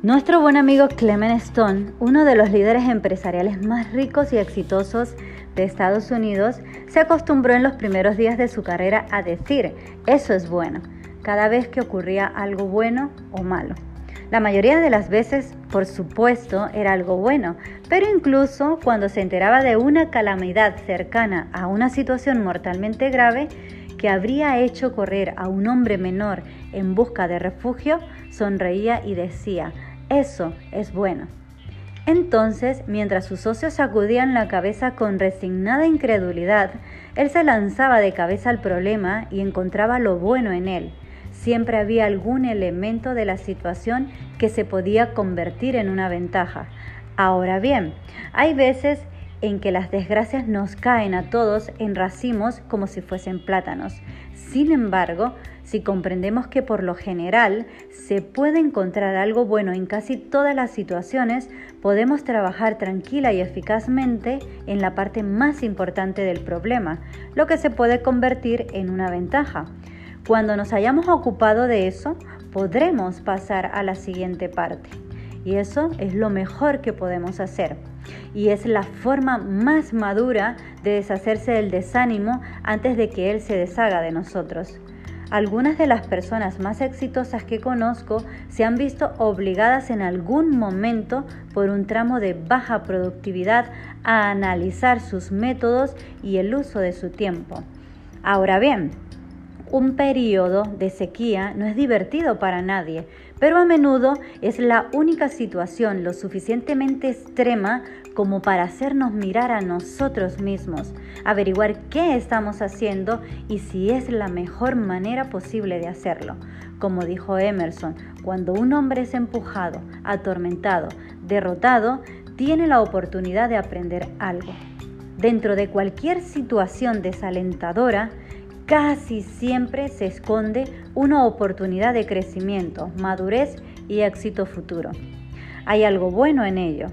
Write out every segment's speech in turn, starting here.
Nuestro buen amigo Clement Stone, uno de los líderes empresariales más ricos y exitosos de Estados Unidos, se acostumbró en los primeros días de su carrera a decir, eso es bueno, cada vez que ocurría algo bueno o malo. La mayoría de las veces, por supuesto, era algo bueno, pero incluso cuando se enteraba de una calamidad cercana a una situación mortalmente grave, que habría hecho correr a un hombre menor en busca de refugio, sonreía y decía, eso es bueno. Entonces, mientras sus socios sacudían la cabeza con resignada incredulidad, él se lanzaba de cabeza al problema y encontraba lo bueno en él. Siempre había algún elemento de la situación que se podía convertir en una ventaja. Ahora bien, hay veces en que las desgracias nos caen a todos en racimos como si fuesen plátanos. Sin embargo, si comprendemos que por lo general se puede encontrar algo bueno en casi todas las situaciones, podemos trabajar tranquila y eficazmente en la parte más importante del problema, lo que se puede convertir en una ventaja. Cuando nos hayamos ocupado de eso, podremos pasar a la siguiente parte. Y eso es lo mejor que podemos hacer. Y es la forma más madura de deshacerse del desánimo antes de que él se deshaga de nosotros. Algunas de las personas más exitosas que conozco se han visto obligadas en algún momento por un tramo de baja productividad a analizar sus métodos y el uso de su tiempo. Ahora bien, un periodo de sequía no es divertido para nadie, pero a menudo es la única situación lo suficientemente extrema como para hacernos mirar a nosotros mismos, averiguar qué estamos haciendo y si es la mejor manera posible de hacerlo. Como dijo Emerson, cuando un hombre es empujado, atormentado, derrotado, tiene la oportunidad de aprender algo. Dentro de cualquier situación desalentadora, casi siempre se esconde una oportunidad de crecimiento, madurez y éxito futuro. Hay algo bueno en ello.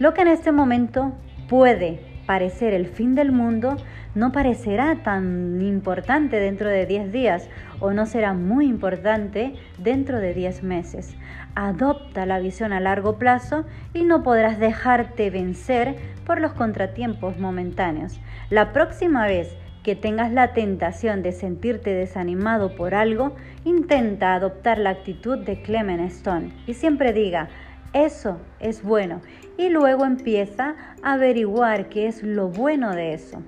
Lo que en este momento puede parecer el fin del mundo no parecerá tan importante dentro de 10 días o no será muy importante dentro de 10 meses. Adopta la visión a largo plazo y no podrás dejarte vencer por los contratiempos momentáneos. La próxima vez que tengas la tentación de sentirte desanimado por algo, intenta adoptar la actitud de Clement Stone y siempre diga, eso es bueno, y luego empieza a averiguar qué es lo bueno de eso.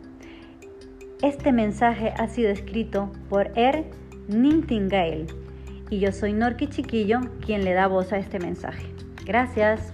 Este mensaje ha sido escrito por Er Nightingale y yo soy Norki Chiquillo quien le da voz a este mensaje. Gracias.